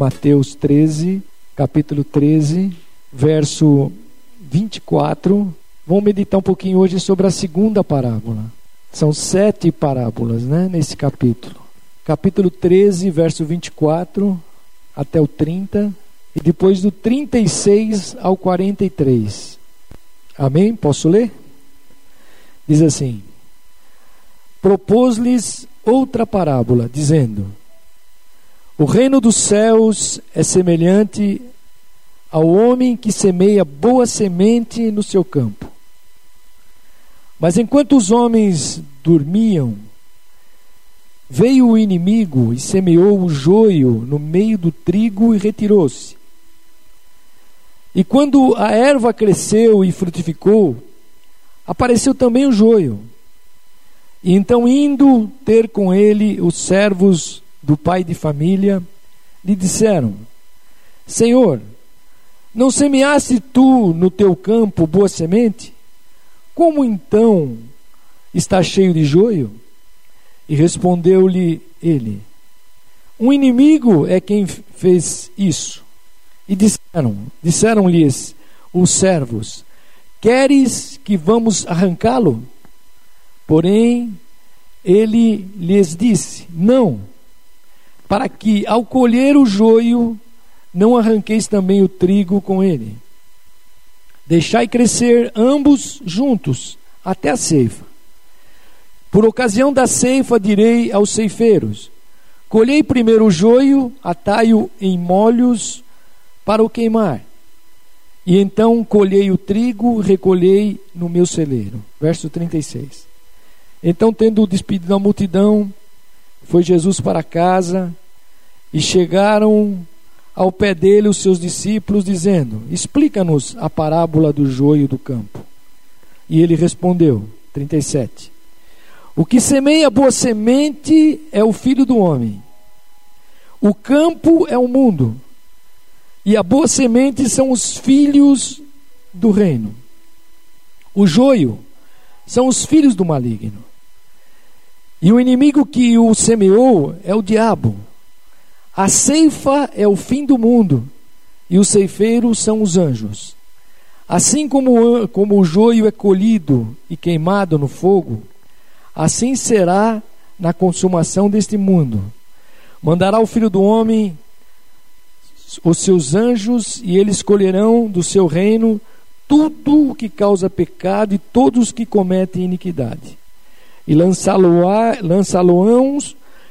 Mateus 13, capítulo 13, verso 24. Vamos meditar um pouquinho hoje sobre a segunda parábola. São sete parábolas, né, nesse capítulo. Capítulo 13, verso 24 até o 30 e depois do 36 ao 43. Amém? Posso ler? Diz assim: Propôs-lhes outra parábola, dizendo: O reino dos céus é semelhante ao homem que semeia boa semente no seu campo. Mas enquanto os homens dormiam, veio o inimigo e semeou o joio no meio do trigo e retirou-se. E quando a erva cresceu e frutificou, apareceu também o joio. E então, indo ter com ele os servos do pai de família, lhe disseram: Senhor, não semeaste tu no teu campo boa semente? Como então está cheio de joio? E respondeu-lhe ele: Um inimigo é quem fez isso. E disseram, disseram-lhes os servos: Queres que vamos arrancá-lo? Porém, ele lhes disse: Não, para que ao colher o joio não arranqueis também o trigo com ele. Deixai crescer ambos juntos até a ceifa. Por ocasião da ceifa, direi aos ceifeiros: Colhei primeiro o joio, atai-o em molhos para o queimar. E então colhei o trigo, recolhei no meu celeiro. Verso 36. Então, tendo despedido a multidão, foi Jesus para casa e chegaram ao pé dele os seus discípulos, dizendo: Explica-nos a parábola do joio do campo. E ele respondeu: 37. O que semeia boa semente é o filho do homem. O campo é o mundo. E a boa semente são os filhos do reino. O joio são os filhos do maligno. E o inimigo que o semeou é o diabo. A ceifa é o fim do mundo, e os ceifeiros são os anjos. Assim como, como o joio é colhido e queimado no fogo, assim será na consumação deste mundo. Mandará o filho do homem os seus anjos, e eles colherão do seu reino tudo o que causa pecado e todos os que cometem iniquidade. E lançá-lo-ão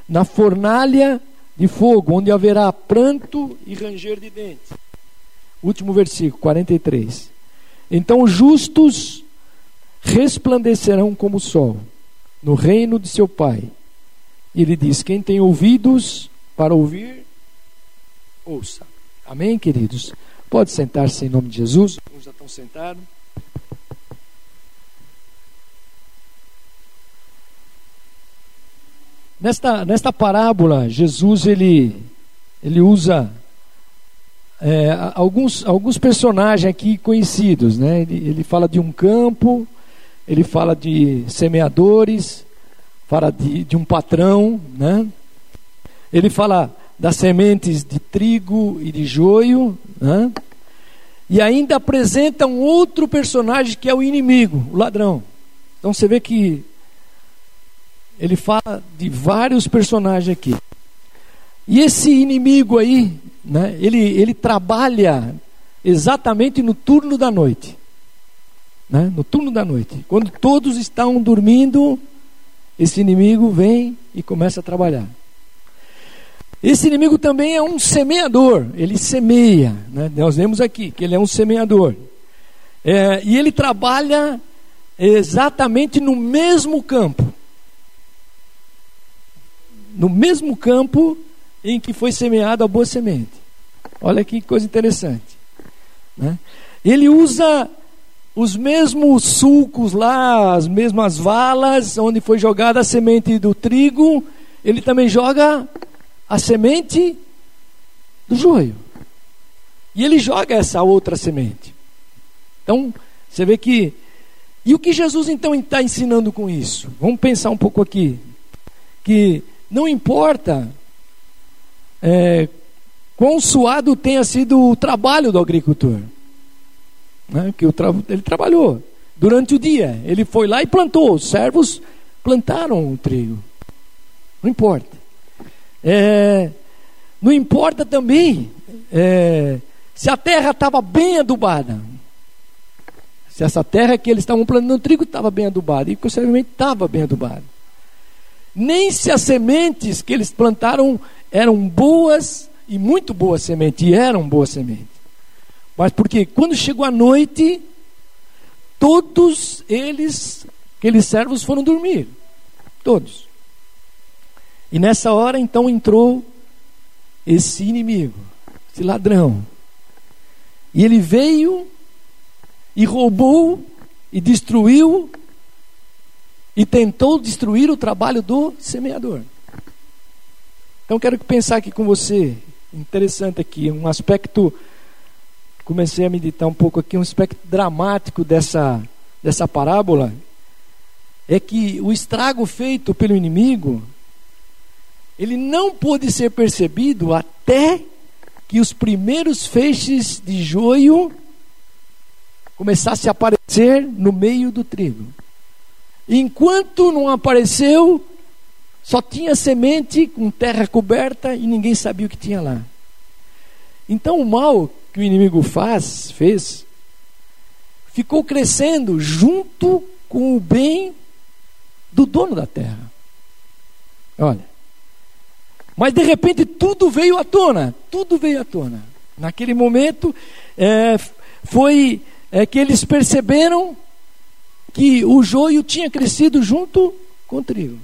na fornalha de fogo, onde haverá pranto e ranger de dentes. Último versículo, 43. Então os justos resplandecerão como o sol no reino de seu Pai. Ele diz: Quem tem ouvidos para ouvir, ouça. Amém, queridos? Pode sentar-se em nome de Jesus. Alguns já estão sentados. Nesta, nesta parábola, Jesus ele, ele usa é, alguns, alguns personagens aqui conhecidos. Né? Ele, ele fala de um campo, ele fala de semeadores, fala de, de um patrão. Né? Ele fala das sementes de trigo e de joio. Né? E ainda apresenta um outro personagem que é o inimigo, o ladrão. Então você vê que ele fala de vários personagens aqui. E esse inimigo aí, né, ele, ele trabalha exatamente no turno da noite. Né, no turno da noite. Quando todos estão dormindo, esse inimigo vem e começa a trabalhar. Esse inimigo também é um semeador, ele semeia. Né? Nós vemos aqui que ele é um semeador. É, e ele trabalha exatamente no mesmo campo no mesmo campo em que foi semeada a boa semente. Olha que coisa interessante. Né? Ele usa os mesmos sulcos lá, as mesmas valas onde foi jogada a semente do trigo, ele também joga a semente do joio. E ele joga essa outra semente. Então, você vê que. E o que Jesus então está ensinando com isso? Vamos pensar um pouco aqui. Que não importa é, quão suado tenha sido o trabalho do agricultor. Né? Que tra ele trabalhou durante o dia. Ele foi lá e plantou. Os servos plantaram o trigo. Não importa. É, não importa também é, se a terra estava bem adubada. Se essa terra que eles estavam plantando trigo estava bem adubada. E possivelmente estava bem adubada. Nem se as sementes que eles plantaram eram boas e muito boas sementes. E eram boas sementes. Mas porque quando chegou a noite, todos eles, aqueles servos, foram dormir. Todos. E nessa hora então entrou esse inimigo, esse ladrão. E ele veio e roubou e destruiu e tentou destruir o trabalho do semeador. Então quero pensar aqui com você, interessante aqui, um aspecto comecei a meditar um pouco aqui, um aspecto dramático dessa dessa parábola é que o estrago feito pelo inimigo ele não pôde ser percebido até que os primeiros feixes de joio começassem a aparecer no meio do trigo. Enquanto não apareceu, só tinha semente com terra coberta e ninguém sabia o que tinha lá. Então o mal que o inimigo faz, fez, ficou crescendo junto com o bem do dono da terra. Olha, mas de repente tudo veio à tona, tudo veio à tona. Naquele momento é, foi é, que eles perceberam que o joio tinha crescido junto com o trigo.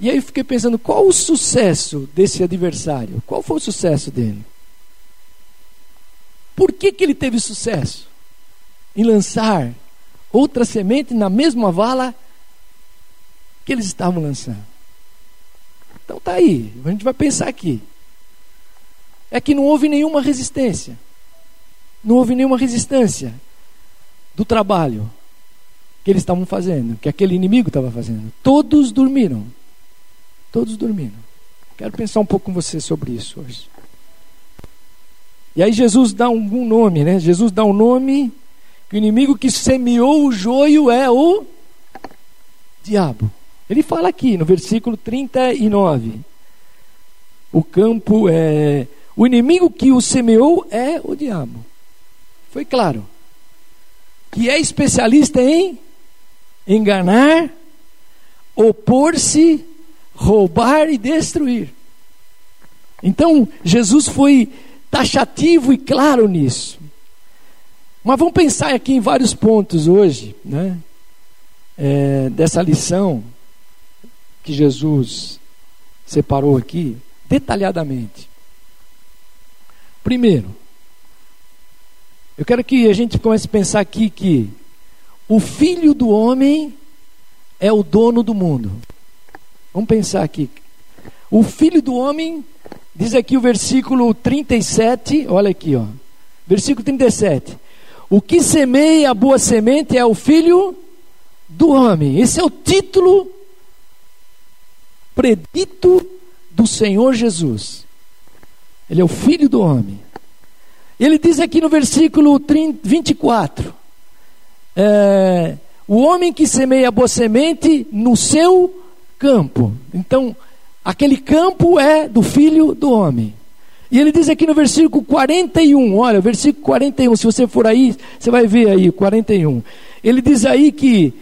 E aí eu fiquei pensando, qual o sucesso desse adversário? Qual foi o sucesso dele? Por que, que ele teve sucesso em lançar outra semente na mesma vala que eles estavam lançando? Então tá aí, a gente vai pensar aqui. É que não houve nenhuma resistência. Não houve nenhuma resistência do trabalho que eles estavam fazendo, que aquele inimigo estava fazendo. Todos dormiram. Todos dormiram. Quero pensar um pouco com você sobre isso hoje. E aí Jesus dá um, nome, né? Jesus dá um nome que o inimigo que semeou o joio é o diabo. Ele fala aqui no versículo 39. O campo é. O inimigo que o semeou é o diabo. Foi claro. Que é especialista em enganar, opor-se, roubar e destruir. Então, Jesus foi taxativo e claro nisso. Mas vamos pensar aqui em vários pontos hoje, né? É, dessa lição que Jesus separou aqui detalhadamente. Primeiro, eu quero que a gente comece a pensar aqui que o filho do homem é o dono do mundo. Vamos pensar aqui. O filho do homem, diz aqui o versículo 37, olha aqui, ó. Versículo 37. O que semeia a boa semente é o filho do homem. Esse é o título predito do Senhor Jesus. Ele é o filho do homem. Ele diz aqui no versículo 30, 24: é, O homem que semeia boa semente no seu campo. Então, aquele campo é do filho do homem. E ele diz aqui no versículo 41, olha, versículo 41, se você for aí, você vai ver aí, 41. Ele diz aí que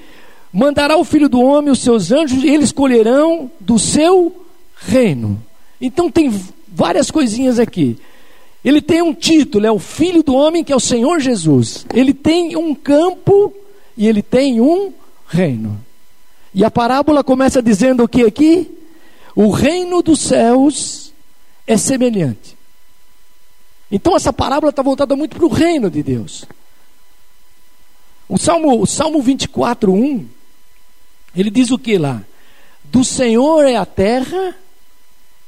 mandará o filho do homem os seus anjos e eles colherão do seu reino. Então tem várias coisinhas aqui. Ele tem um título, é o filho do homem que é o Senhor Jesus. Ele tem um campo e ele tem um reino. E a parábola começa dizendo o que aqui? O reino dos céus é semelhante. Então essa parábola está voltada muito para o reino de Deus. O Salmo, o Salmo 24, 1 ele diz o que lá? Do Senhor é a terra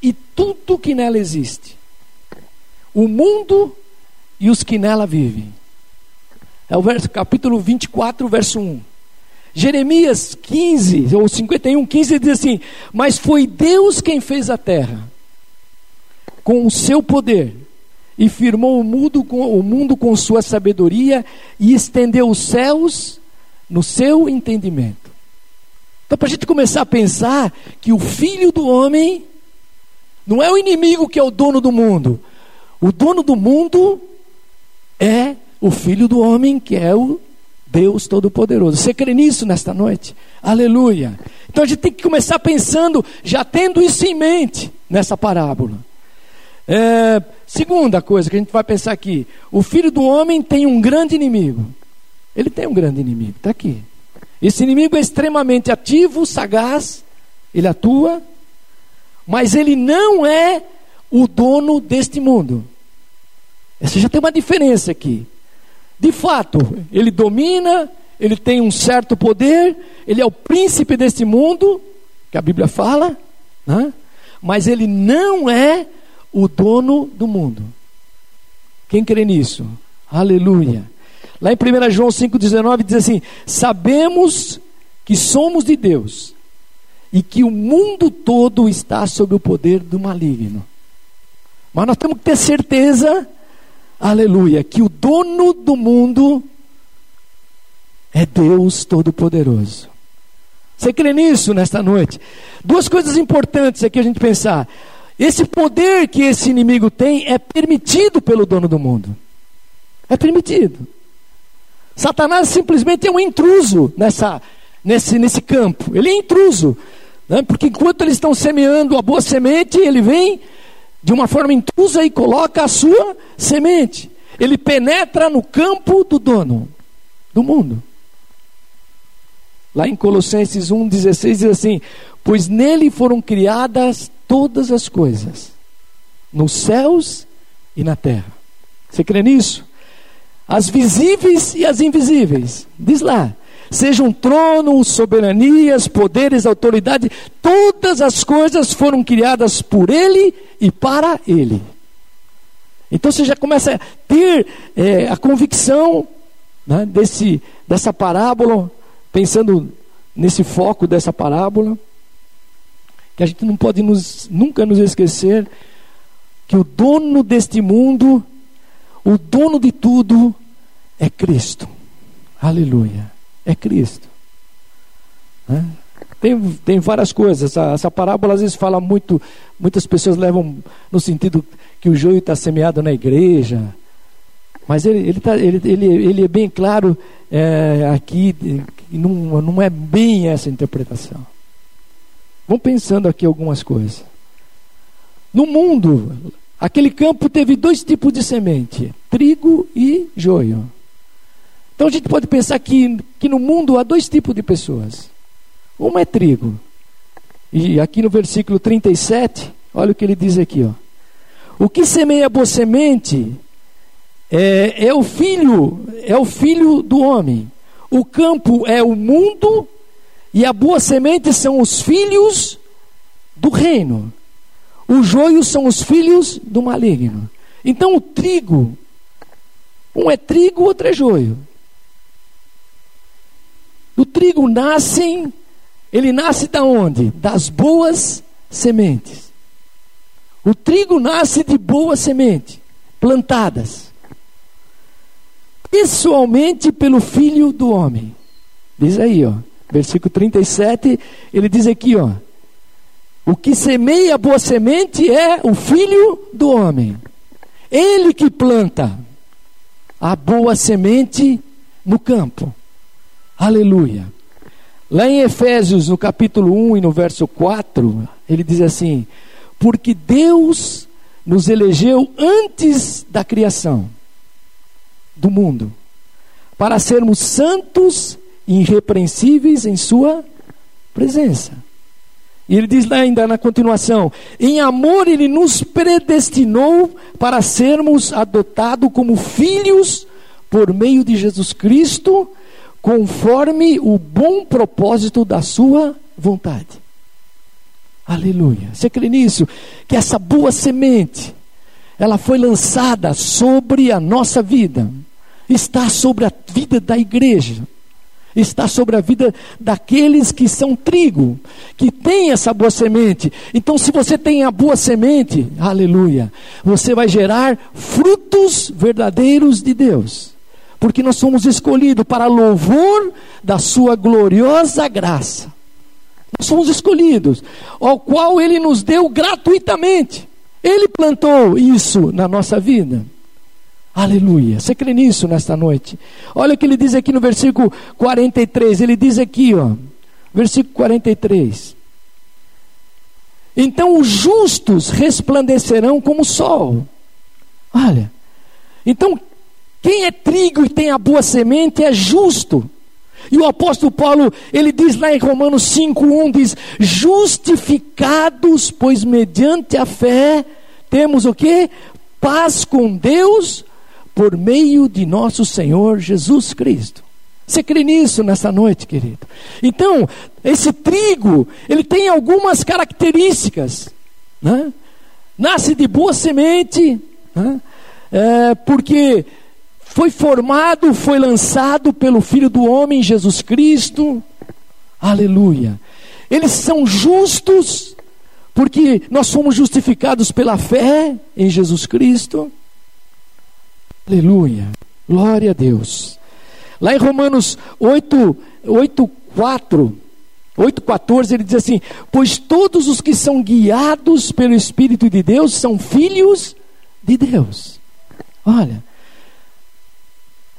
e tudo que nela existe. O mundo e os que nela vivem. É o verso, capítulo 24, verso 1. Jeremias 15, ou 51, 15 diz assim: Mas foi Deus quem fez a terra com o seu poder e firmou o mundo com, o mundo com sua sabedoria e estendeu os céus no seu entendimento. Então, para a gente começar a pensar que o filho do homem não é o inimigo que é o dono do mundo, o dono do mundo é o filho do homem que é o Deus Todo-Poderoso. Você crê nisso nesta noite? Aleluia. Então a gente tem que começar pensando, já tendo isso em mente, nessa parábola. É, segunda coisa que a gente vai pensar aqui: o filho do homem tem um grande inimigo. Ele tem um grande inimigo, está aqui. Esse inimigo é extremamente ativo, sagaz, ele atua, mas ele não é o dono deste mundo. Essa já tem uma diferença aqui. De fato, ele domina, ele tem um certo poder, ele é o príncipe deste mundo, que a Bíblia fala, né? mas ele não é o dono do mundo. Quem crê nisso? Aleluia. Lá em 1 João 5,19 diz assim: Sabemos que somos de Deus e que o mundo todo está sob o poder do maligno. Mas nós temos que ter certeza aleluia, que o dono do mundo é Deus Todo-Poderoso. Você crê nisso nesta noite? Duas coisas importantes aqui a gente pensar. Esse poder que esse inimigo tem é permitido pelo dono do mundo. É permitido. Satanás simplesmente é um intruso nessa, nesse, nesse campo. Ele é intruso. Né? Porque enquanto eles estão semeando a boa semente, ele vem de uma forma intrusa e coloca a sua semente. Ele penetra no campo do dono do mundo. Lá em Colossenses 1,16 diz assim: Pois nele foram criadas todas as coisas, nos céus e na terra. Você crê nisso? As visíveis e as invisíveis. Diz lá: sejam tronos, soberanias, poderes, autoridade, todas as coisas foram criadas por Ele e para Ele. Então você já começa a ter é, a convicção né, desse, dessa parábola, pensando nesse foco dessa parábola, que a gente não pode nos, nunca nos esquecer que o dono deste mundo, o dono de tudo, é Cristo. Aleluia é Cristo. Né? Tem, tem várias coisas. Essa, essa parábola às vezes fala muito, muitas pessoas levam no sentido que o joio está semeado na igreja. Mas ele, ele, tá, ele, ele, ele é bem claro é, aqui, não, não é bem essa interpretação. Vamos pensando aqui algumas coisas. No mundo, aquele campo teve dois tipos de semente: trigo e joio. Então a gente pode pensar que, que no mundo há dois tipos de pessoas. Uma é trigo. E aqui no versículo 37, olha o que ele diz aqui. Ó. O que semeia boa semente é, é o filho, é o filho do homem. O campo é o mundo e a boa semente são os filhos do reino. Os joios são os filhos do maligno. Então o trigo, um é trigo, outro é joio. O trigo nasce, ele nasce da onde? Das boas sementes. O trigo nasce de boa semente, plantadas. Pessoalmente pelo filho do homem. Diz aí, ó, versículo 37, ele diz aqui, ó: O que semeia boa semente é o filho do homem. Ele que planta a boa semente no campo. Aleluia. Lá em Efésios, no capítulo 1 e no verso 4, ele diz assim: Porque Deus nos elegeu antes da criação do mundo, para sermos santos e irrepreensíveis em Sua presença. E ele diz lá ainda na continuação: Em amor, Ele nos predestinou para sermos adotados como filhos por meio de Jesus Cristo conforme o bom propósito da sua vontade. Aleluia. Você crê nisso? Que essa boa semente, ela foi lançada sobre a nossa vida, está sobre a vida da igreja. está sobre a vida daqueles que são trigo, que tem essa boa semente. Então, se você tem a boa semente, aleluia, você vai gerar frutos verdadeiros de Deus, porque nós somos escolhidos para louvor da Sua gloriosa graça. Nós somos escolhidos, ao qual Ele nos deu gratuitamente. Ele plantou isso na nossa vida. Aleluia. Você crê nisso nesta noite? Olha o que ele diz aqui no versículo 43. Ele diz aqui, ó, versículo 43. Então os justos resplandecerão como o sol. Olha. Então, quem é trigo e tem a boa semente é justo. E o apóstolo Paulo, ele diz lá em Romanos 5:1 diz: "Justificados, pois mediante a fé temos o que? Paz com Deus por meio de nosso Senhor Jesus Cristo. Você crê nisso nessa noite, querido? Então, esse trigo, ele tem algumas características. Né? Nasce de boa semente, né? é, porque foi formado, foi lançado pelo Filho do Homem, Jesus Cristo. Aleluia. Eles são justos, porque nós somos justificados pela fé em Jesus Cristo. Aleluia. Glória a Deus. Lá em Romanos 8, 8 4, 8, 14, ele diz assim: Pois todos os que são guiados pelo Espírito de Deus são filhos de Deus. Olha,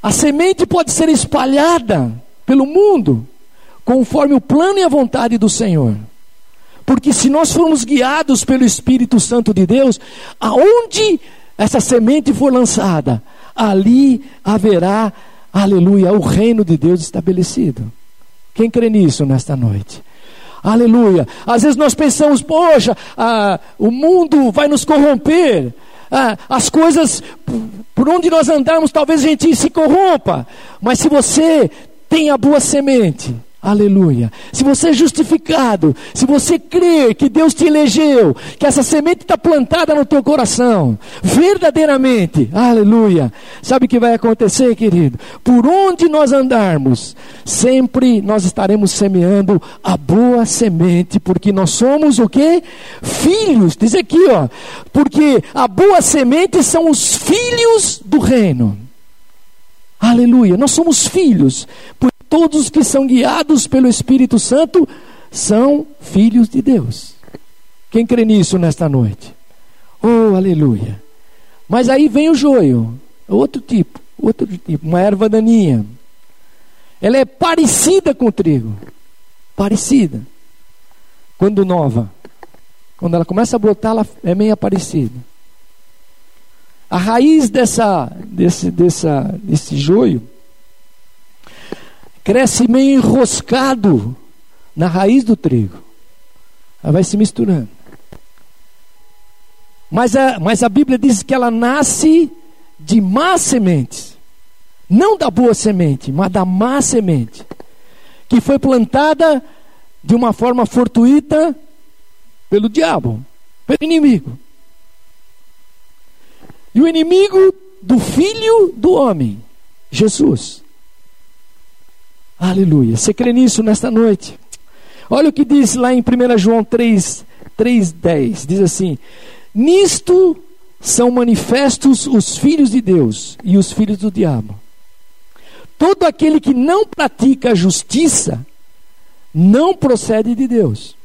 a semente pode ser espalhada pelo mundo, conforme o plano e a vontade do Senhor. Porque se nós formos guiados pelo Espírito Santo de Deus, aonde essa semente for lançada, ali haverá, aleluia, o reino de Deus estabelecido. Quem crê nisso nesta noite? Aleluia. Às vezes nós pensamos, poxa, ah, o mundo vai nos corromper. Ah, as coisas, por onde nós andarmos, talvez a gente se corrompa. Mas se você tem a boa semente, Aleluia. Se você é justificado, se você crer que Deus te elegeu, que essa semente está plantada no teu coração, verdadeiramente, aleluia. Sabe o que vai acontecer, querido? Por onde nós andarmos, sempre nós estaremos semeando a boa semente, porque nós somos o que? Filhos. Diz aqui, ó. Porque a boa semente são os filhos do reino. Aleluia. Nós somos filhos. Por todos que são guiados pelo Espírito Santo são filhos de Deus. Quem crê nisso nesta noite? Oh, aleluia. Mas aí vem o joio, outro tipo, outro tipo, uma erva daninha. Ela é parecida com o trigo. Parecida. Quando nova. Quando ela começa a brotar, ela é meio parecida. A raiz dessa, desse, dessa, desse joio cresce meio enroscado na raiz do trigo. Ela vai se misturando. Mas a, mas a Bíblia diz que ela nasce de más sementes. Não da boa semente, mas da má semente. Que foi plantada de uma forma fortuita pelo diabo, pelo inimigo. E o inimigo do filho do homem, Jesus. Aleluia. Você crê nisso nesta noite? Olha o que diz lá em 1 João 3, 3,10. Diz assim: Nisto são manifestos os filhos de Deus e os filhos do diabo. Todo aquele que não pratica a justiça não procede de Deus,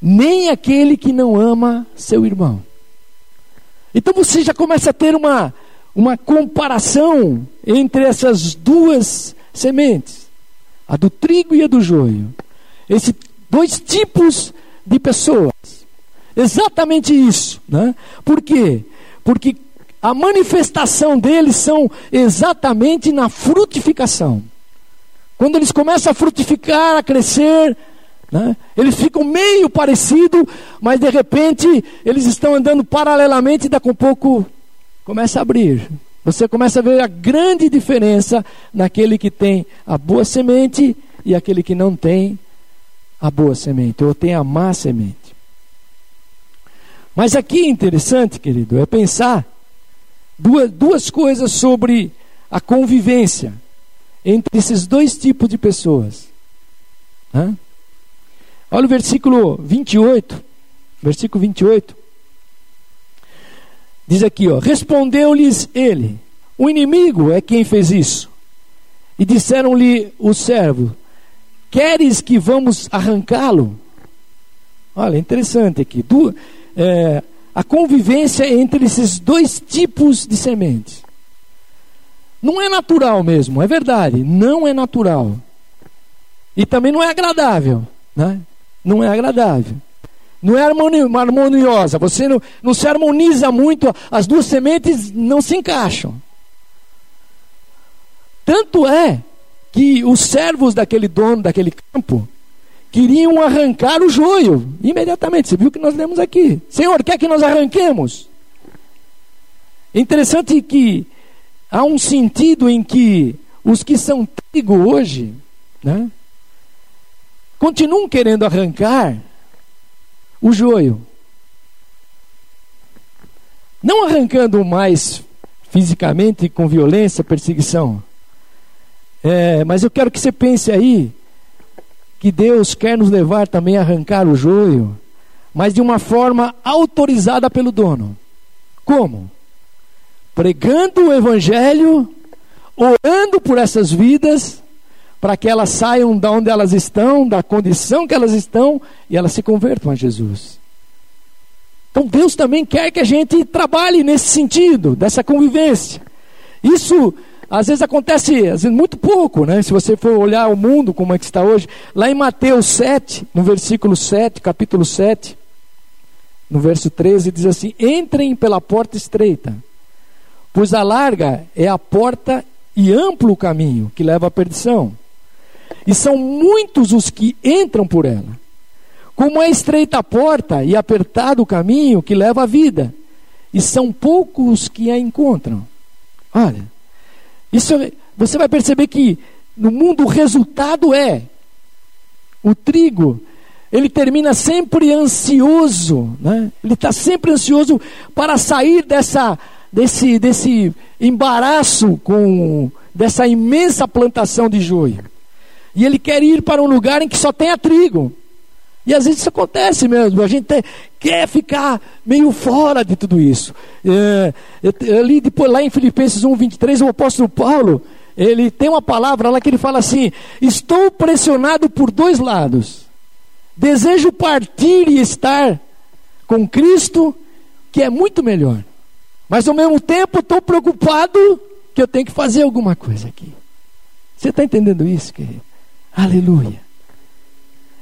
nem aquele que não ama seu irmão. Então você já começa a ter uma, uma comparação entre essas duas sementes, a do trigo e a do joio. Esses dois tipos de pessoas. Exatamente isso. Né? Por quê? Porque a manifestação deles são exatamente na frutificação. Quando eles começam a frutificar, a crescer, né? eles ficam meio parecidos, mas de repente eles estão andando paralelamente e daqui a pouco começa a abrir. Você começa a ver a grande diferença naquele que tem a boa semente e aquele que não tem a boa semente, ou tem a má semente. Mas aqui é interessante, querido, é pensar duas, duas coisas sobre a convivência entre esses dois tipos de pessoas. Hã? Olha o versículo 28. Versículo 28. Diz aqui, ó: Respondeu-lhes ele: O inimigo é quem fez isso. E disseram-lhe o servo: Queres que vamos arrancá-lo? Olha, interessante aqui. Du, é, a convivência entre esses dois tipos de sementes. Não é natural mesmo, é verdade. Não é natural. E também não é agradável. Né? Não é agradável. Não é harmoniosa. Você não, não se harmoniza muito. As duas sementes não se encaixam. Tanto é que os servos daquele dono daquele campo queriam arrancar o joio imediatamente. Você viu o que nós lemos aqui? Senhor, quer que nós arranquemos? Interessante que há um sentido em que os que são trigo hoje, né, continuam querendo arrancar o joio. Não arrancando mais fisicamente com violência, perseguição. É, mas eu quero que você pense aí que Deus quer nos levar também a arrancar o joio, mas de uma forma autorizada pelo dono. Como? Pregando o evangelho, orando por essas vidas para que elas saiam de onde elas estão, da condição que elas estão, e elas se convertam a Jesus. Então Deus também quer que a gente trabalhe nesse sentido, dessa convivência. Isso às vezes acontece às vezes, muito pouco, né? Se você for olhar o mundo como é que está hoje, lá em Mateus 7, no versículo 7, capítulo 7, no verso 13, diz assim: Entrem pela porta estreita, pois a larga é a porta e amplo o caminho que leva à perdição e são muitos os que entram por ela. Como é estreita a porta e apertado o caminho que leva à vida, e são poucos que a encontram. Olha, isso você vai perceber que no mundo o resultado é o trigo. Ele termina sempre ansioso, né? Ele está sempre ansioso para sair dessa, desse, desse embaraço com dessa imensa plantação de joio. E ele quer ir para um lugar em que só tenha trigo. E às vezes isso acontece mesmo, a gente quer ficar meio fora de tudo isso. É, eu, eu li depois lá em Filipenses 1, 23, o apóstolo Paulo, ele tem uma palavra lá que ele fala assim: Estou pressionado por dois lados. Desejo partir e estar com Cristo, que é muito melhor. Mas ao mesmo tempo estou preocupado que eu tenho que fazer alguma coisa aqui. Você está entendendo isso, querido? Aleluia.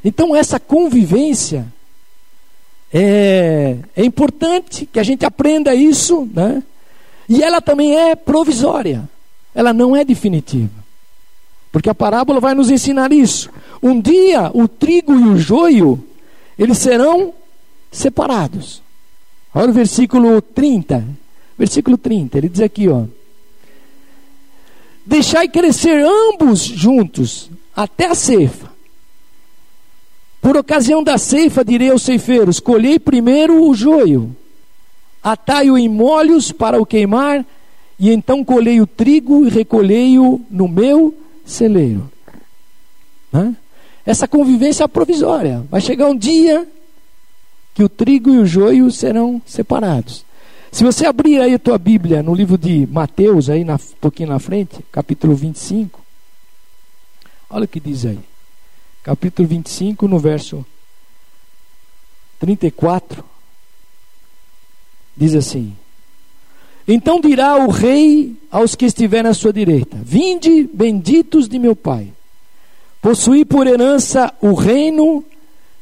Então, essa convivência é, é importante que a gente aprenda isso, né? E ela também é provisória, ela não é definitiva. Porque a parábola vai nos ensinar isso. Um dia o trigo e o joio, eles serão separados. Olha o versículo 30. Versículo 30, ele diz aqui, ó: Deixai crescer ambos juntos até a ceifa. Por ocasião da ceifa, direi aos ceifeiros: colhei primeiro o joio, atai-o em molhos para o queimar, e então colhei o trigo e recolhei-o no meu celeiro. Essa convivência é provisória. Vai chegar um dia que o trigo e o joio serão separados. Se você abrir aí a tua Bíblia no livro de Mateus, aí na, um pouquinho na frente, capítulo 25, Olha o que diz aí. Capítulo 25, no verso 34. Diz assim: Então dirá o rei aos que estiverem à sua direita: Vinde, benditos de meu Pai, possuí por herança o reino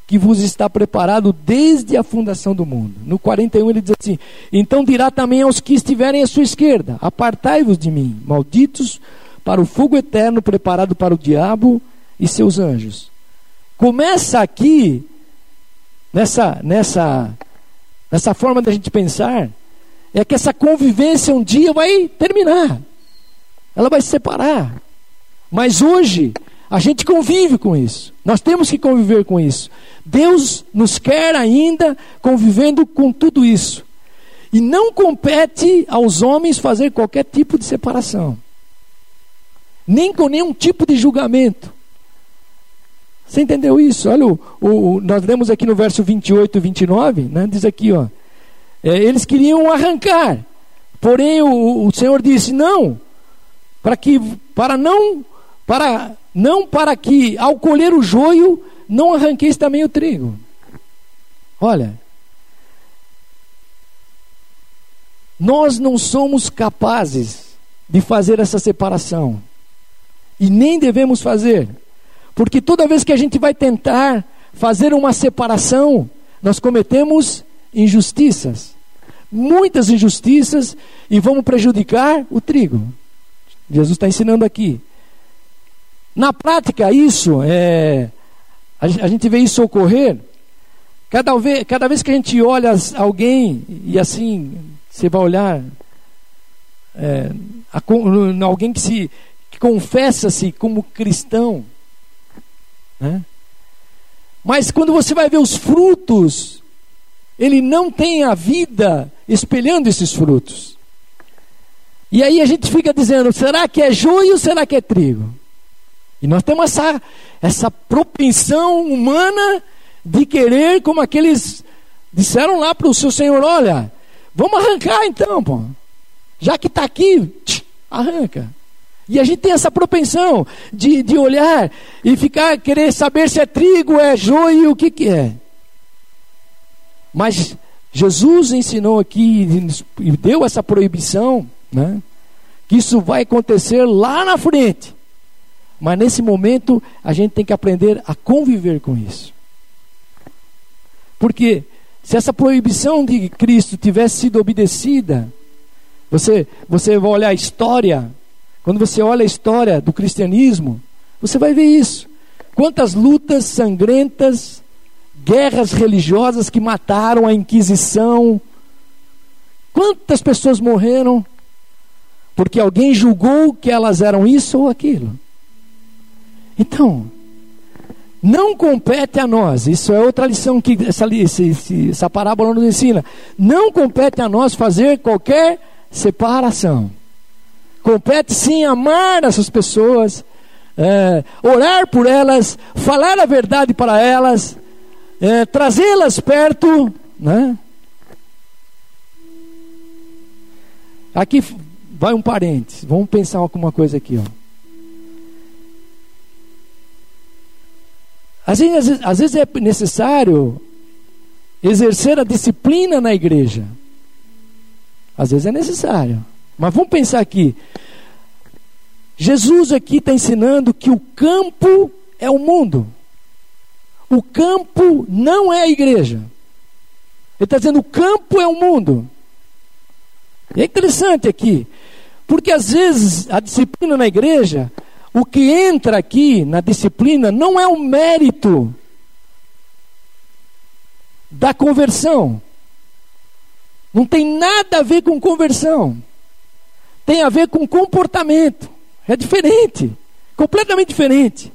que vos está preparado desde a fundação do mundo. No 41 ele diz assim: Então dirá também aos que estiverem à sua esquerda: Apartai-vos de mim, malditos para o fogo eterno preparado para o diabo e seus anjos. Começa aqui, nessa, nessa, nessa forma da gente pensar, é que essa convivência um dia vai terminar, ela vai se separar. Mas hoje, a gente convive com isso, nós temos que conviver com isso. Deus nos quer ainda convivendo com tudo isso. E não compete aos homens fazer qualquer tipo de separação. Nem com nenhum tipo de julgamento. Você entendeu isso? Olha, o, o, nós lemos aqui no verso 28 e 29, né, diz aqui, ó, é, eles queriam arrancar, porém o, o Senhor disse: não, para que, para não, para não para que ao colher o joio não arranqueis também o trigo. Olha, nós não somos capazes de fazer essa separação e nem devemos fazer. Porque toda vez que a gente vai tentar fazer uma separação, nós cometemos injustiças. Muitas injustiças e vamos prejudicar o trigo. Jesus está ensinando aqui. Na prática, isso é. A gente vê isso ocorrer. Cada vez, cada vez que a gente olha alguém e assim, você vai olhar é, alguém que se confessa-se como cristão, né? Mas quando você vai ver os frutos, ele não tem a vida espelhando esses frutos. E aí a gente fica dizendo: será que é joio ou será que é trigo? E nós temos essa, essa propensão humana de querer, como aqueles disseram lá para o seu senhor: olha, vamos arrancar então, pô. Já que está aqui, tch, arranca. E a gente tem essa propensão de, de olhar e ficar, querer saber se é trigo, é joio, o que, que é. Mas Jesus ensinou aqui e deu essa proibição, né? Que isso vai acontecer lá na frente. Mas nesse momento a gente tem que aprender a conviver com isso. Porque se essa proibição de Cristo tivesse sido obedecida, você, você vai olhar a história, quando você olha a história do cristianismo, você vai ver isso. Quantas lutas sangrentas, guerras religiosas que mataram a Inquisição. Quantas pessoas morreram porque alguém julgou que elas eram isso ou aquilo. Então, não compete a nós, isso é outra lição que essa, essa parábola nos ensina. Não compete a nós fazer qualquer separação. Compete sim amar essas pessoas, é, orar por elas, falar a verdade para elas, é, trazê-las perto. Né? Aqui vai um parênteses, vamos pensar alguma coisa aqui. Ó. Às vezes, às vezes é necessário exercer a disciplina na igreja. Às vezes é necessário. Mas vamos pensar aqui. Jesus aqui está ensinando que o campo é o mundo. O campo não é a igreja. Ele está dizendo o campo é o mundo. E é interessante aqui, porque às vezes a disciplina na igreja, o que entra aqui na disciplina não é o mérito da conversão. Não tem nada a ver com conversão tem a ver com comportamento. É diferente, completamente diferente.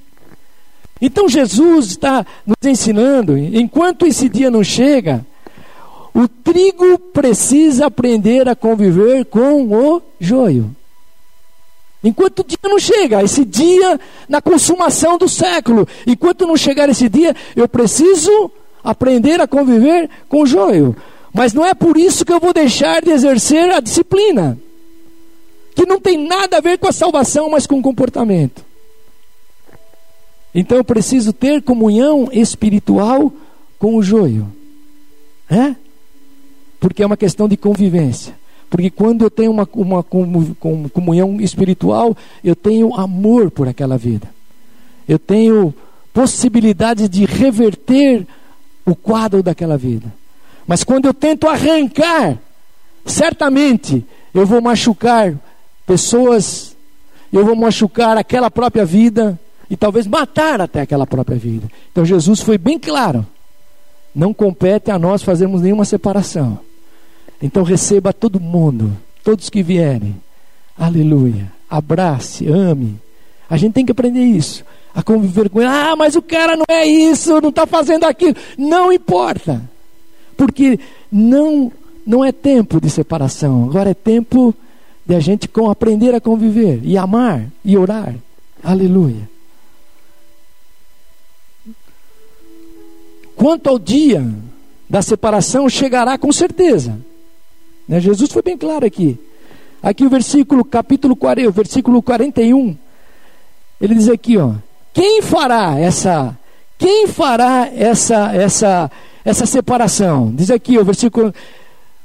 Então Jesus está nos ensinando, enquanto esse dia não chega, o trigo precisa aprender a conviver com o joio. Enquanto o dia não chega, esse dia na consumação do século, enquanto não chegar esse dia, eu preciso aprender a conviver com o joio. Mas não é por isso que eu vou deixar de exercer a disciplina que não tem nada a ver com a salvação, mas com o comportamento. Então eu preciso ter comunhão espiritual com o joio. É? Porque é uma questão de convivência. Porque quando eu tenho uma, uma comunhão espiritual, eu tenho amor por aquela vida. Eu tenho possibilidade de reverter o quadro daquela vida. Mas quando eu tento arrancar, certamente eu vou machucar pessoas, eu vou machucar aquela própria vida e talvez matar até aquela própria vida. Então Jesus foi bem claro: não compete a nós fazermos nenhuma separação. Então receba todo mundo, todos que vierem. Aleluia. Abrace, ame. A gente tem que aprender isso. A conviver com ele. Ah, mas o cara não é isso, não está fazendo aquilo. Não importa. Porque não, não é tempo de separação. Agora é tempo de a gente aprender a conviver e amar e orar. Aleluia. Quanto ao dia da separação, chegará com certeza. Né? Jesus foi bem claro aqui. Aqui o versículo, capítulo 40, o versículo 41, ele diz aqui, ó, quem fará essa, quem fará essa, essa, essa separação? Diz aqui o versículo,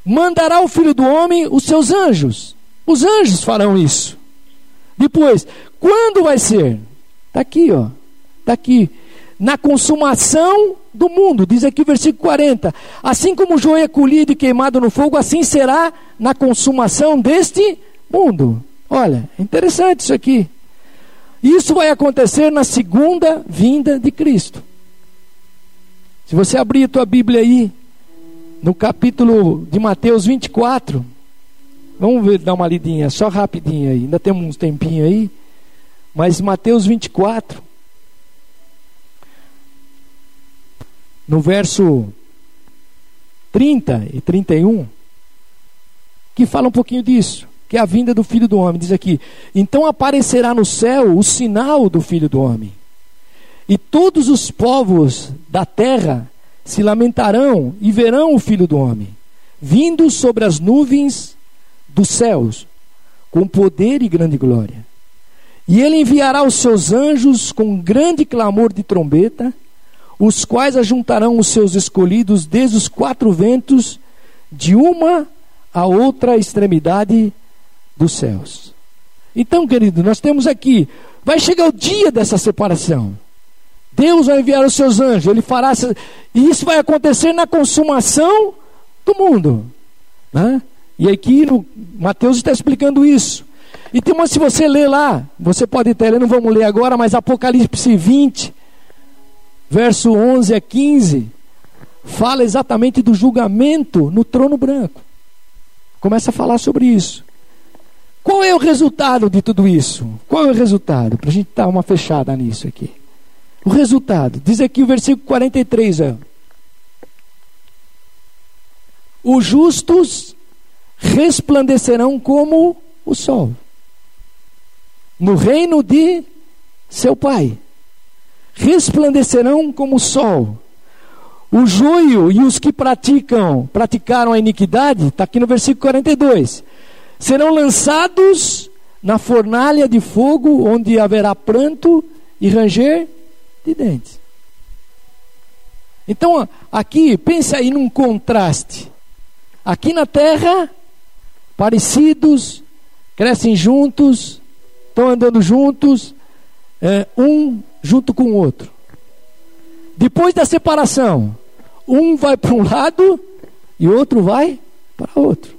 mandará o Filho do Homem os seus anjos. Os anjos farão isso. Depois, quando vai ser? Está aqui, ó. Está aqui. Na consumação do mundo, diz aqui o versículo 40. Assim como o joio é colhido e queimado no fogo, assim será na consumação deste mundo. Olha, interessante isso aqui. Isso vai acontecer na segunda vinda de Cristo. Se você abrir a tua Bíblia aí, no capítulo de Mateus 24, vamos ver, dar uma lidinha, só rapidinho aí, ainda temos uns tempinho aí, mas Mateus 24, no verso 30 e 31, que fala um pouquinho disso, que é a vinda do Filho do Homem. Diz aqui: Então aparecerá no céu o sinal do Filho do Homem, e todos os povos da terra se lamentarão e verão o Filho do Homem, vindo sobre as nuvens dos céus, com poder e grande glória. E ele enviará os seus anjos com grande clamor de trombeta os quais ajuntarão os seus escolhidos desde os quatro ventos, de uma a outra extremidade dos céus. Então, querido, nós temos aqui, vai chegar o dia dessa separação. Deus vai enviar os seus anjos, ele fará, e isso vai acontecer na consumação do mundo. Né? E aqui no Mateus está explicando isso. Então, se você ler lá, você pode ter, não vamos ler agora, mas Apocalipse 20, verso 11 a 15, fala exatamente do julgamento no trono branco. Começa a falar sobre isso. Qual é o resultado de tudo isso? Qual é o resultado? Para a gente dar uma fechada nisso aqui. O resultado, diz aqui o versículo 43, ó. Os justos resplandecerão como o sol no reino de seu Pai resplandecerão como o sol. O joio e os que praticam, praticaram a iniquidade, está aqui no versículo 42, serão lançados na fornalha de fogo, onde haverá pranto e ranger de dentes. Então, aqui, pense aí num contraste. Aqui na terra, parecidos, crescem juntos, estão andando juntos, é, um junto com o outro. Depois da separação, um vai para um lado e outro vai para outro.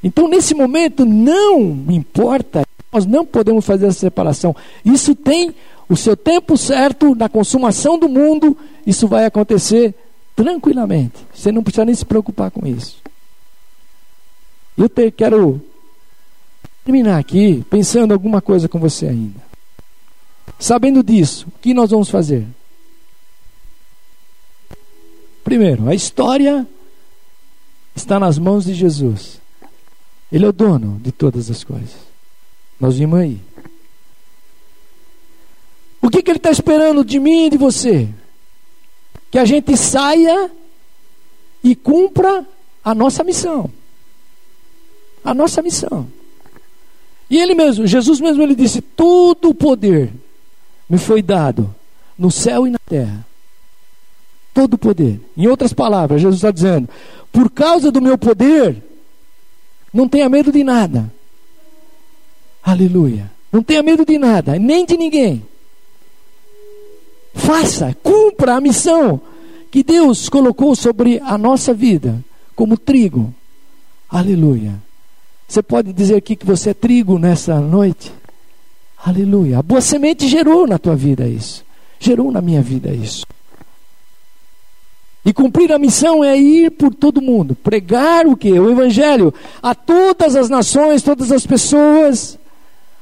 Então, nesse momento, não importa, nós não podemos fazer essa separação. Isso tem o seu tempo certo, na consumação do mundo, isso vai acontecer tranquilamente. Você não precisa nem se preocupar com isso. Eu te, quero terminar aqui pensando alguma coisa com você ainda. Sabendo disso, o que nós vamos fazer? Primeiro, a história está nas mãos de Jesus. Ele é o dono de todas as coisas. Nós vimos aí. O que, que ele está esperando de mim e de você? Que a gente saia e cumpra a nossa missão. A nossa missão. E ele mesmo, Jesus mesmo, ele disse: Todo o poder me foi dado no céu e na terra. Todo o poder. Em outras palavras, Jesus está dizendo: por causa do meu poder, não tenha medo de nada. Aleluia. Não tenha medo de nada, nem de ninguém. Faça, cumpra a missão que Deus colocou sobre a nossa vida, como trigo. Aleluia. Você pode dizer aqui que você é trigo nessa noite? Aleluia. A boa semente gerou na tua vida isso. Gerou na minha vida isso. E cumprir a missão é ir por todo mundo, pregar o que? O evangelho a todas as nações, todas as pessoas,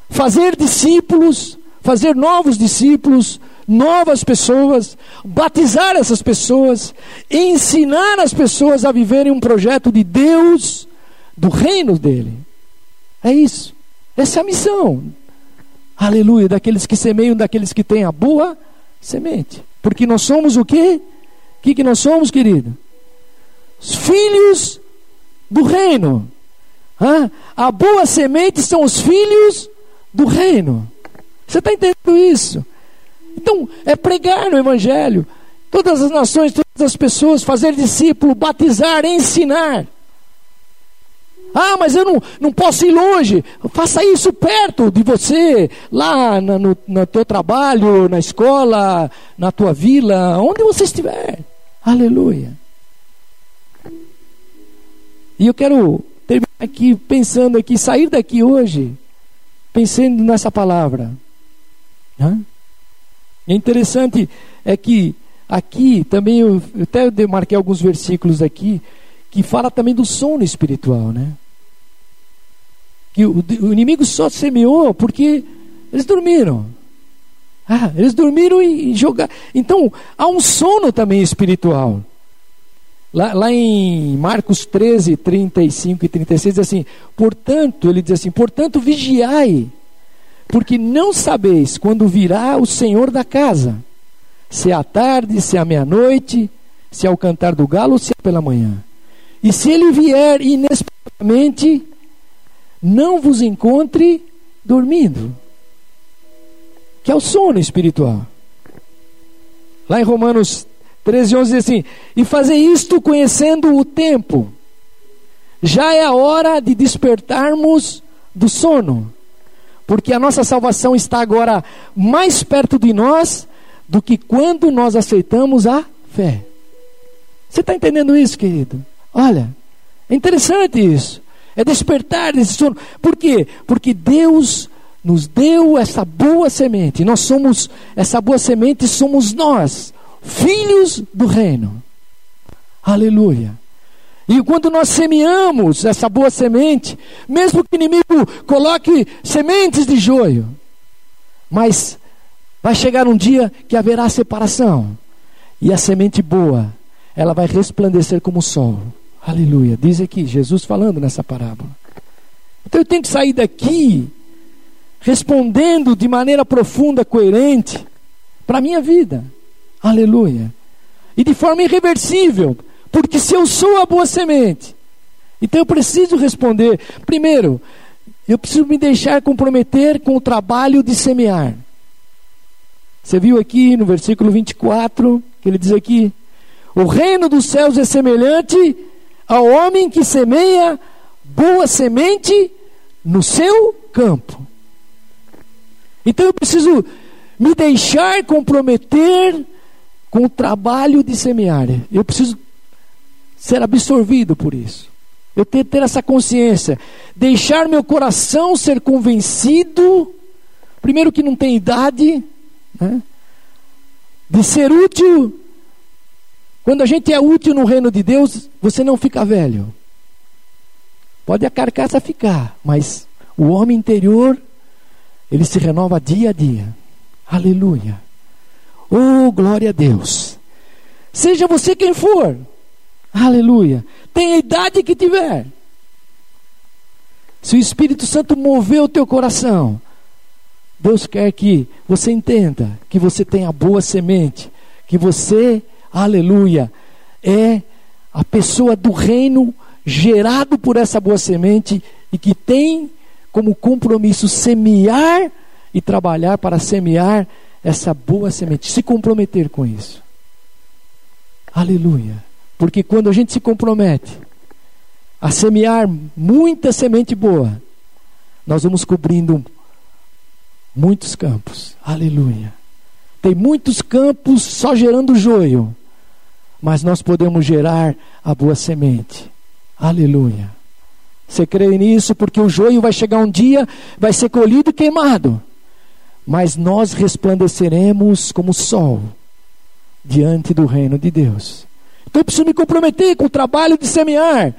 fazer discípulos, fazer novos discípulos, novas pessoas, batizar essas pessoas, ensinar as pessoas a viverem um projeto de Deus, do reino dele. É isso. Essa é a missão. Aleluia, daqueles que semeiam, daqueles que têm a boa semente. Porque nós somos o quê? O que, que nós somos, querido? Os filhos do reino. Ah, a boa semente são os filhos do reino. Você está entendendo isso? Então, é pregar no Evangelho. Todas as nações, todas as pessoas, fazer discípulo, batizar, ensinar. Ah, mas eu não, não posso ir longe. Faça isso perto de você, lá na, no, no teu trabalho, na escola, na tua vila, onde você estiver. Aleluia. E eu quero terminar aqui pensando aqui, sair daqui hoje, pensando nessa palavra. É interessante é que aqui também eu, eu até demarquei alguns versículos aqui que fala também do sono espiritual, né? Que o, o inimigo só semeou porque eles dormiram. Ah, eles dormiram e, e jogaram. Então, há um sono também espiritual. Lá, lá, em Marcos 13, 35 e 36 diz assim: Portanto, ele diz assim: Portanto, vigiai, porque não sabeis quando virá o Senhor da casa, se é à tarde, se é à meia-noite, se é ao cantar do galo ou se pela manhã. E se ele vier inesperadamente, não vos encontre dormindo, que é o sono espiritual. Lá em Romanos 13, 11 diz assim: E fazer isto conhecendo o tempo, já é a hora de despertarmos do sono, porque a nossa salvação está agora mais perto de nós do que quando nós aceitamos a fé. Você está entendendo isso, querido? Olha, é interessante isso. É despertar desse sono. Por quê? Porque Deus nos deu essa boa semente. Nós somos, essa boa semente somos nós filhos do reino. Aleluia. E quando nós semeamos essa boa semente, mesmo que o inimigo coloque sementes de joio, mas vai chegar um dia que haverá separação, e a semente boa, ela vai resplandecer como o sol. Aleluia. Diz aqui, Jesus falando nessa parábola. Então eu tenho que sair daqui respondendo de maneira profunda, coerente, para a minha vida. Aleluia. E de forma irreversível, porque se eu sou a boa semente, então eu preciso responder. Primeiro, eu preciso me deixar comprometer com o trabalho de semear. Você viu aqui no versículo 24, que ele diz aqui: O reino dos céus é semelhante ao homem que semeia boa semente no seu campo. Então eu preciso me deixar comprometer com o trabalho de semear. Eu preciso ser absorvido por isso. Eu tenho que ter essa consciência. Deixar meu coração ser convencido, primeiro que não tem idade, né? de ser útil. Quando a gente é útil no reino de Deus, você não fica velho. Pode a carcaça ficar, mas o homem interior, ele se renova dia a dia. Aleluia. Oh, glória a Deus. Seja você quem for. Aleluia. Tenha a idade que tiver. Se o Espírito Santo mover o teu coração, Deus quer que você entenda que você tem a boa semente, que você, aleluia, é a pessoa do reino gerado por essa boa semente e que tem como compromisso semear e trabalhar para semear essa boa semente, se comprometer com isso. Aleluia. Porque quando a gente se compromete a semear muita semente boa, nós vamos cobrindo muitos campos. Aleluia. Tem muitos campos só gerando joio, mas nós podemos gerar a boa semente. Aleluia. Você crê nisso? Porque o joio vai chegar um dia, vai ser colhido e queimado mas nós resplandeceremos como sol diante do reino de Deus. Então eu preciso me comprometer com o trabalho de semear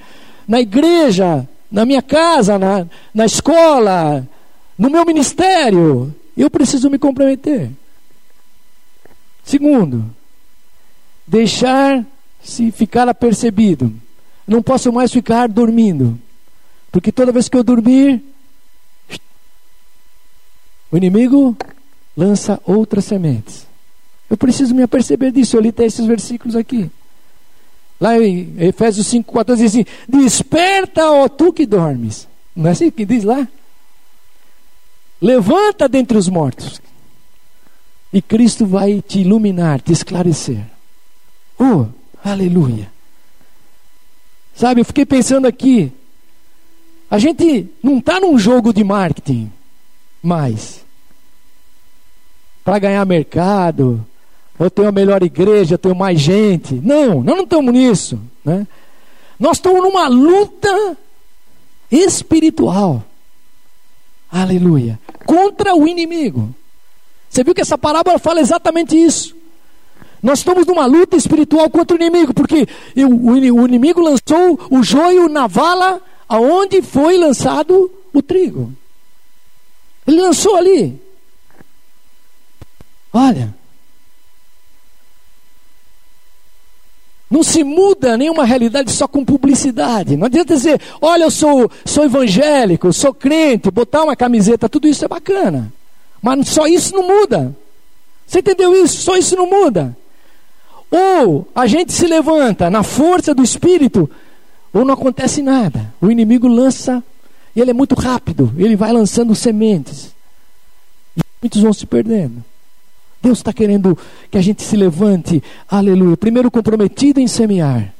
na igreja, na minha casa, na, na escola, no meu ministério. Eu preciso me comprometer. Segundo, deixar-se ficar apercebido. Não posso mais ficar dormindo, porque toda vez que eu dormir, o inimigo lança outras sementes. Eu preciso me aperceber disso. Eu li até esses versículos aqui. Lá em Efésios 5,14 diz assim: Desperta, ó tu que dormes. Não é assim que diz lá? Levanta dentre os mortos. E Cristo vai te iluminar, te esclarecer. Oh, aleluia. Sabe, eu fiquei pensando aqui. A gente não está num jogo de marketing mais. Para ganhar mercado, eu tenho a melhor igreja, eu tenho mais gente. Não, nós não estamos nisso. Né? Nós estamos numa luta espiritual. Aleluia. Contra o inimigo. Você viu que essa parábola fala exatamente isso. Nós estamos numa luta espiritual contra o inimigo, porque o, inimigo lançou o joio na vala aonde foi lançado o trigo. Ele lançou ali. Olha, Não se muda nenhuma realidade só com publicidade. Não adianta dizer, olha, eu sou, sou evangélico, sou crente, botar uma camiseta, tudo isso é bacana. Mas só isso não muda. Você entendeu isso? Só isso não muda. Ou a gente se levanta na força do Espírito, ou não acontece nada. O inimigo lança, e ele é muito rápido, ele vai lançando sementes. E muitos vão se perdendo. Deus está querendo que a gente se levante, aleluia. Primeiro comprometido em semear.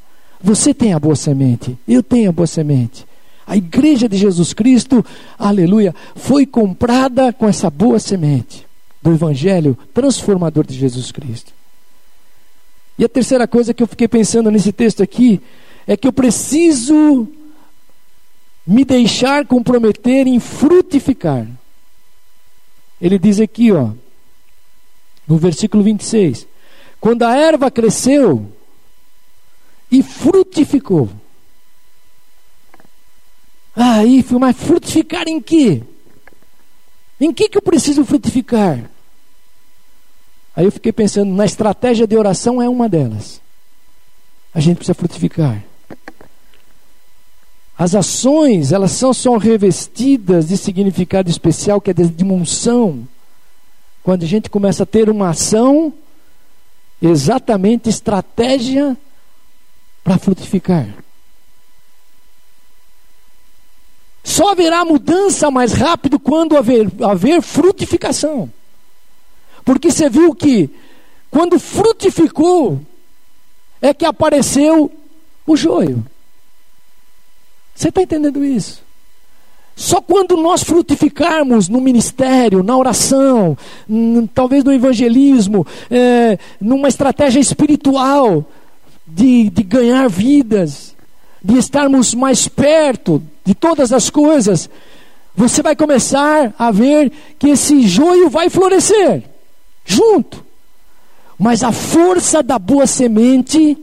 Você tem a boa semente, eu tenho a boa semente. A igreja de Jesus Cristo, aleluia, foi comprada com essa boa semente do evangelho transformador de Jesus Cristo. E a terceira coisa que eu fiquei pensando nesse texto aqui é que eu preciso me deixar comprometer em frutificar. Ele diz aqui, ó, no versículo 26. Quando a erva cresceu e frutificou. Aí, ah, mas frutificar em quê? Em que, que eu preciso frutificar? Aí eu fiquei pensando, na estratégia de oração é uma delas. A gente precisa frutificar. As ações, elas são só revestidas de significado especial, que é de unção. Quando a gente começa a ter uma ação, exatamente estratégia para frutificar. Só haverá mudança mais rápido quando haver, haver frutificação. Porque você viu que quando frutificou, é que apareceu o joio. Você está entendendo isso? Só quando nós frutificarmos no ministério, na oração, talvez no evangelismo, é, numa estratégia espiritual de, de ganhar vidas, de estarmos mais perto de todas as coisas, você vai começar a ver que esse joio vai florescer junto. Mas a força da boa semente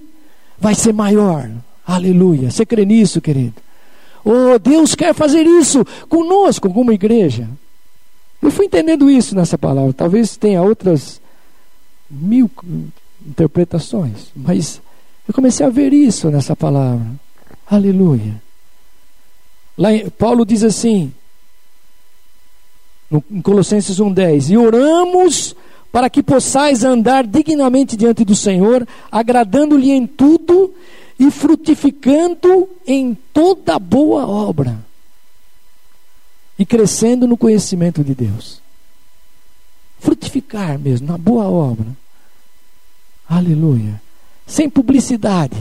vai ser maior. Aleluia. Você crê nisso, querido? Oh, Deus quer fazer isso conosco, como igreja. Eu fui entendendo isso nessa palavra. Talvez tenha outras mil interpretações, mas eu comecei a ver isso nessa palavra. Aleluia. Lá Paulo diz assim, em Colossenses 1,10: E oramos para que possais andar dignamente diante do Senhor, agradando-lhe em tudo e frutificando em toda boa obra e crescendo no conhecimento de Deus. Frutificar mesmo, na boa obra. Aleluia. Sem publicidade,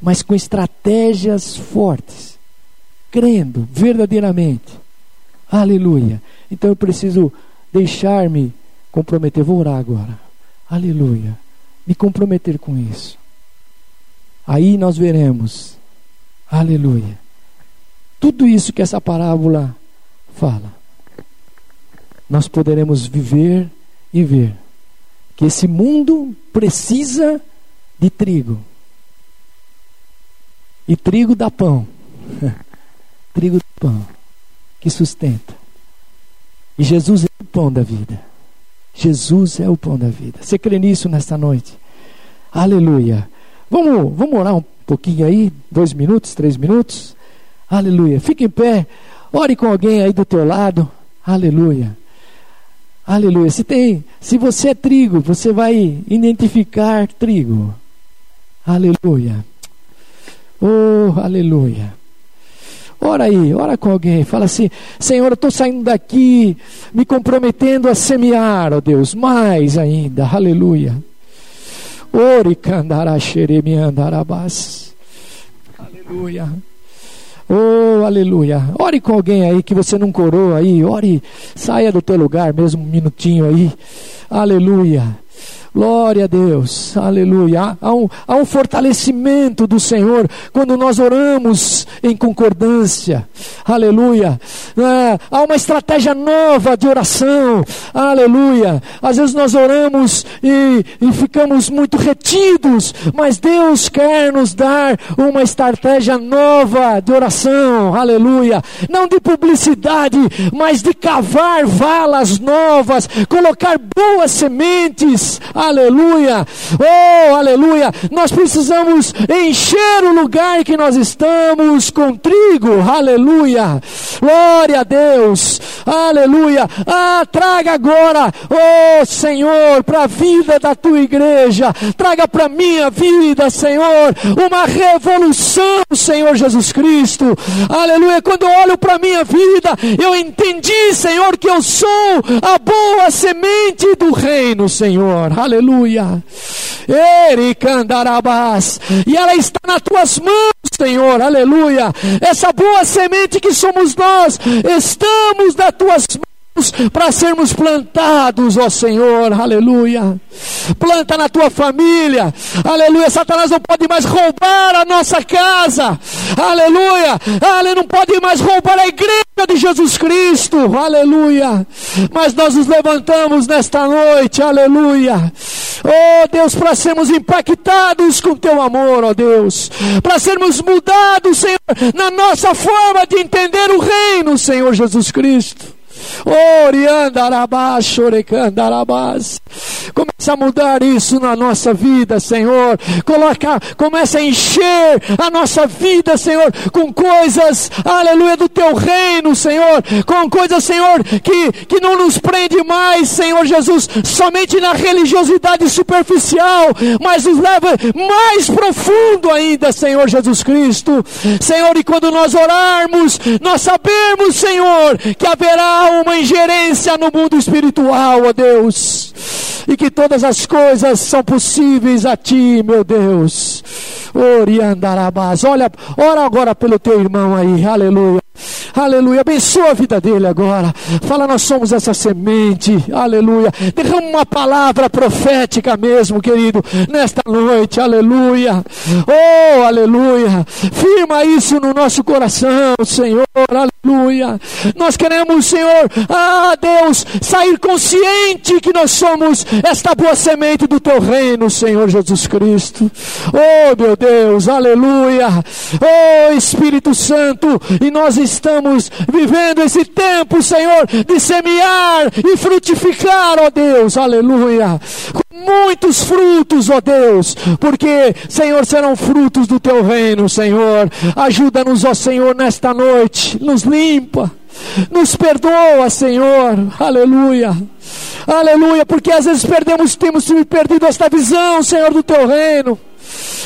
mas com estratégias fortes, crendo verdadeiramente. Aleluia. Então eu preciso deixar-me comprometer. Vou orar agora. Aleluia. Me comprometer com isso. Aí nós veremos, aleluia, tudo isso que essa parábola fala. Nós poderemos viver e ver que esse mundo precisa de trigo. E trigo dá pão. trigo dá pão que sustenta. E Jesus é o pão da vida. Jesus é o pão da vida. Você crê nisso nesta noite? Aleluia. Vamos, vamos orar um pouquinho aí, dois minutos, três minutos. Aleluia. Fique em pé, ore com alguém aí do teu lado. Aleluia. Aleluia. Se tem, se você é trigo, você vai identificar trigo. Aleluia. Oh, aleluia. Ora aí, ora com alguém, fala assim: Senhor, eu estou saindo daqui, me comprometendo a semear, ó Deus, mais ainda, aleluia. Ore candará andarabás. Aleluia. Oh, aleluia. Ore com alguém aí que você não corou aí. Ore, saia do teu lugar mesmo um minutinho aí. Aleluia. Glória a Deus, aleluia. Há um, há um fortalecimento do Senhor quando nós oramos em concordância, aleluia. É, há uma estratégia nova de oração, aleluia. Às vezes nós oramos e, e ficamos muito retidos, mas Deus quer nos dar uma estratégia nova de oração, aleluia. Não de publicidade, mas de cavar valas novas, colocar boas sementes, aleluia, oh, aleluia. Nós precisamos encher o lugar que nós estamos com trigo, aleluia, glória a Deus, aleluia. Ah, traga agora, oh Senhor, para a vida da tua igreja, traga para minha vida, Senhor, uma revolução, Senhor Jesus Cristo, aleluia. Quando eu olho para minha vida, eu entendi, Senhor, que eu sou a boa semente do reino, Senhor, aleluia aleluia. Ericandarabás, e ela está nas tuas mãos, Senhor, aleluia. Essa boa semente que somos nós, estamos nas tuas mãos para sermos plantados, ó Senhor, aleluia. Planta na tua família, aleluia. Satanás não pode mais roubar a nossa casa, aleluia. Ele não pode mais roubar a igreja de Jesus Cristo, aleluia. Mas nós nos levantamos nesta noite, aleluia. Oh Deus, para sermos impactados com teu amor, ó Deus, para sermos mudados, Senhor, na nossa forma de entender o reino, Senhor Jesus Cristo. Começa a mudar isso na nossa vida, Senhor. Coloca, começa a encher a nossa vida, Senhor, com coisas, aleluia, do teu reino, Senhor. Com coisas, Senhor, que, que não nos prende mais, Senhor Jesus, somente na religiosidade superficial, mas nos leva mais profundo ainda, Senhor Jesus Cristo. Senhor, e quando nós orarmos, nós sabemos, Senhor, que haverá uma ingerência no mundo espiritual, ó Deus, e que todas as coisas são possíveis a Ti, meu Deus. Oriandarabás, olha, ora agora pelo teu irmão aí, aleluia. Aleluia. Abençoa a vida dele agora. Fala, nós somos essa semente. Aleluia. Derrama uma palavra profética mesmo, querido, nesta noite. Aleluia. Oh, aleluia. Firma isso no nosso coração, Senhor. Aleluia. Nós queremos, Senhor, ah, Deus, sair consciente que nós somos esta boa semente do teu reino, Senhor Jesus Cristo. Oh, meu Deus. Aleluia. Oh, Espírito Santo. E nós estamos vivendo esse tempo, Senhor, de semear e frutificar, ó Deus, aleluia, com muitos frutos, ó Deus, porque, Senhor, serão frutos do teu reino, Senhor. Ajuda-nos, ó Senhor, nesta noite, nos limpa. Nos perdoa, Senhor, aleluia, aleluia, porque às vezes perdemos, temos perdido esta visão, Senhor, do Teu reino,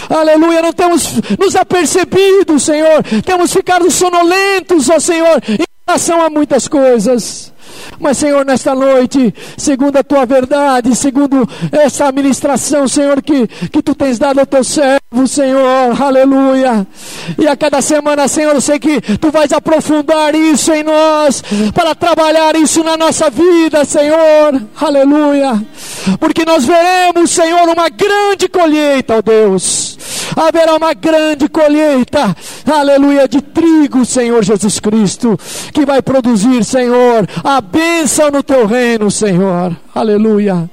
aleluia, não temos nos apercebido, Senhor, temos ficado sonolentos, ó Senhor, em relação a muitas coisas. Mas, Senhor, nesta noite, segundo a tua verdade, segundo essa administração, Senhor, que, que tu tens dado ao teu servo, Senhor, aleluia. E a cada semana, Senhor, eu sei que tu vais aprofundar isso em nós, para trabalhar isso na nossa vida, Senhor, aleluia. Porque nós veremos, Senhor, uma grande colheita, ó Deus. Haverá uma grande colheita, aleluia, de trigo, Senhor Jesus Cristo, que vai produzir, Senhor, a bênção no teu reino, Senhor. Aleluia.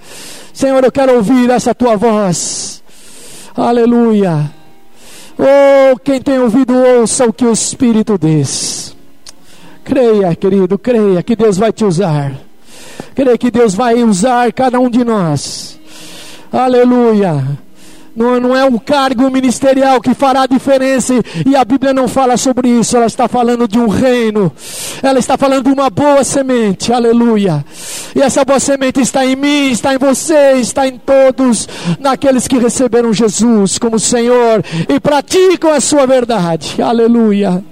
Senhor, eu quero ouvir essa tua voz. Aleluia. Oh, quem tem ouvido, ouça o que o Espírito diz. Creia, querido, creia que Deus vai te usar. Creia que Deus vai usar cada um de nós. Aleluia. Não, não é um cargo ministerial que fará a diferença, e a Bíblia não fala sobre isso, ela está falando de um reino, ela está falando de uma boa semente, aleluia. E essa boa semente está em mim, está em você, está em todos, naqueles que receberam Jesus como Senhor e praticam a sua verdade. Aleluia.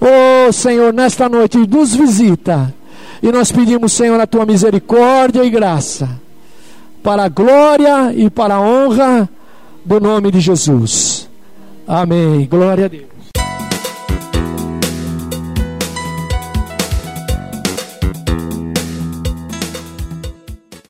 Oh Senhor, nesta noite nos visita. E nós pedimos, Senhor, a tua misericórdia e graça, para a glória e para a honra do nome de Jesus. Amém. Glória a Deus.